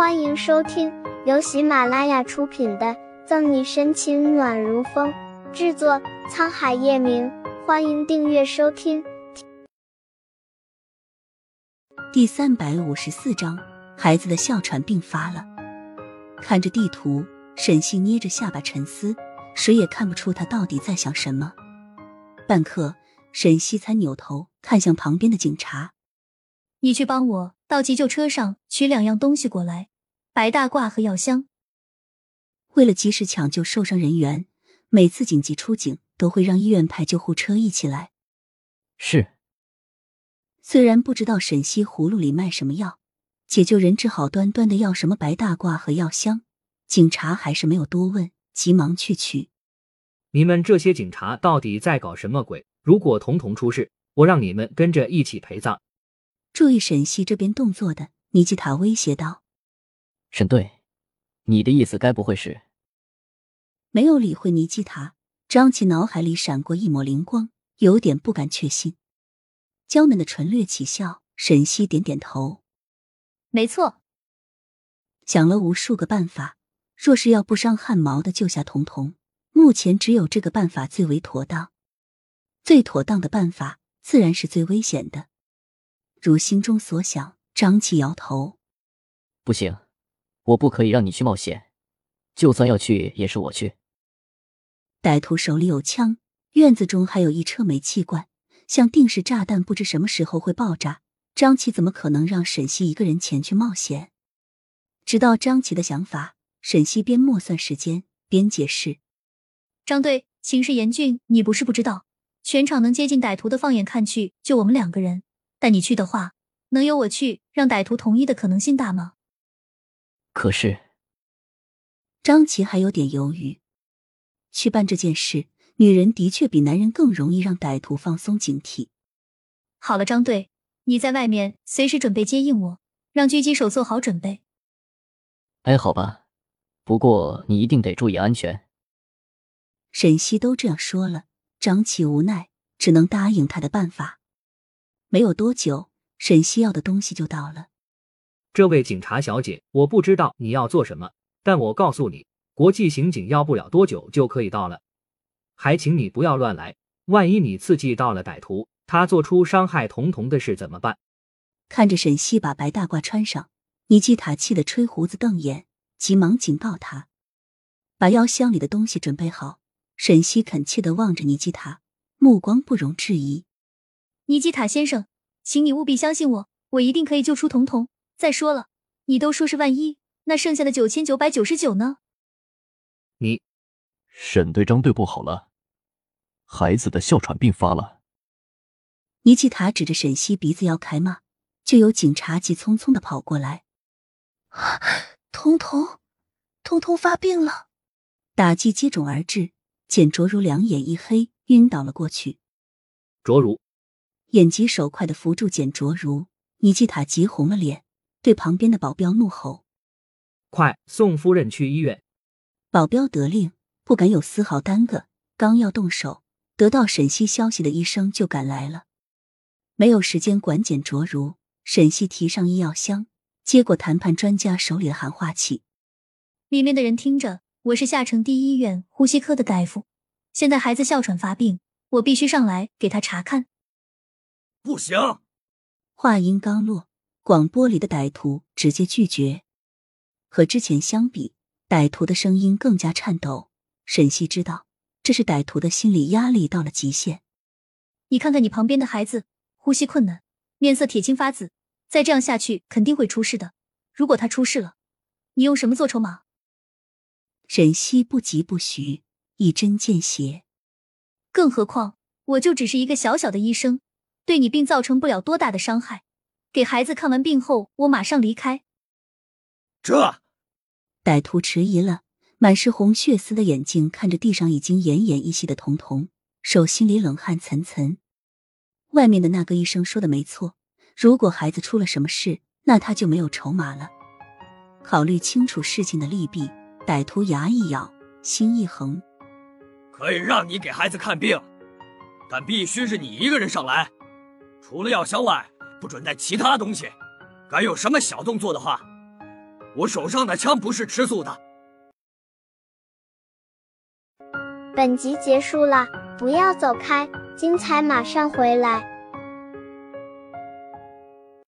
欢迎收听由喜马拉雅出品的《赠你深情暖如风》，制作沧海夜明。欢迎订阅收听。第三百五十四章，孩子的哮喘病发了。看着地图，沈西捏着下巴沉思，谁也看不出他到底在想什么。半刻，沈西才扭头看向旁边的警察：“你去帮我到急救车上取两样东西过来，白大褂和药箱。”为了及时抢救受伤人员，每次紧急出警都会让医院派救护车一起来。是。虽然不知道沈西葫芦里卖什么药，解救人质好端端的要什么白大褂和药箱，警察还是没有多问，急忙去取。你们这些警察到底在搞什么鬼？如果彤彤出事，我让你们跟着一起陪葬。注意沈西这边动作的尼基塔威胁道：“沈队，你的意思该不会是……”没有理会尼基塔，张琪脑海里闪过一抹灵光，有点不敢确信。娇嫩的唇略起笑，沈西点点头：“没错。”想了无数个办法，若是要不伤汗毛的救下童童。目前只有这个办法最为妥当，最妥当的办法自然是最危险的。如心中所想，张琪摇头：“不行，我不可以让你去冒险，就算要去，也是我去。”歹徒手里有枪，院子中还有一车煤气罐，像定时炸弹，不知什么时候会爆炸。张琪怎么可能让沈西一个人前去冒险？知道张琪的想法，沈西边默算时间边解释。张队，形势严峻，你不是不知道。全场能接近歹徒的，放眼看去就我们两个人。但你去的话，能由我去让歹徒同意的可能性大吗？可是，张琪还有点犹豫。去办这件事，女人的确比男人更容易让歹徒放松警惕。好了，张队，你在外面随时准备接应我，让狙击手做好准备。哎，好吧，不过你一定得注意安全。沈西都这样说了，张琪无奈，只能答应他的办法。没有多久，沈西要的东西就到了。这位警察小姐，我不知道你要做什么，但我告诉你，国际刑警要不了多久就可以到了。还请你不要乱来，万一你刺激到了歹徒，他做出伤害童童的事怎么办？看着沈西把白大褂穿上，尼基塔气得吹胡子瞪眼，急忙警告他，把腰箱里的东西准备好。沈西恳切的望着尼基塔，目光不容置疑。尼基塔先生，请你务必相信我，我一定可以救出彤彤。再说了，你都说是万一，那剩下的九千九百九十九呢？你，沈队、张队不好了，孩子的哮喘病发了。尼基塔指着沈西鼻子要开骂，就有警察急匆匆的跑过来。彤彤，彤彤发病了，打击接踵而至。简卓如两眼一黑，晕倒了过去。卓如眼疾手快的扶住简卓如，尼基塔急红了脸，对旁边的保镖怒吼：“快送夫人去医院！”保镖得令，不敢有丝毫耽搁。刚要动手，得到沈西消息的医生就赶来了，没有时间管简卓如。沈西提上医药箱，接过谈判专家手里的喊话器，里面的人听着。我是下城第一医院呼吸科的大夫，现在孩子哮喘发病，我必须上来给他查看。不行！话音刚落，广播里的歹徒直接拒绝。和之前相比，歹徒的声音更加颤抖。沈西知道，这是歹徒的心理压力到了极限。你看看你旁边的孩子，呼吸困难，面色铁青发紫，再这样下去肯定会出事的。如果他出事了，你用什么做筹码？沈西不疾不徐，一针见血。更何况，我就只是一个小小的医生，对你病造成不了多大的伤害。给孩子看完病后，我马上离开。这歹徒迟疑了，满是红血丝的眼睛看着地上已经奄奄一息的童童，手心里冷汗涔涔。外面的那个医生说的没错，如果孩子出了什么事，那他就没有筹码了。考虑清楚事情的利弊。歹徒牙一咬，心一横，可以让你给孩子看病，但必须是你一个人上来，除了药箱外，不准带其他东西。敢有什么小动作的话，我手上的枪不是吃素的。本集结束了，不要走开，精彩马上回来。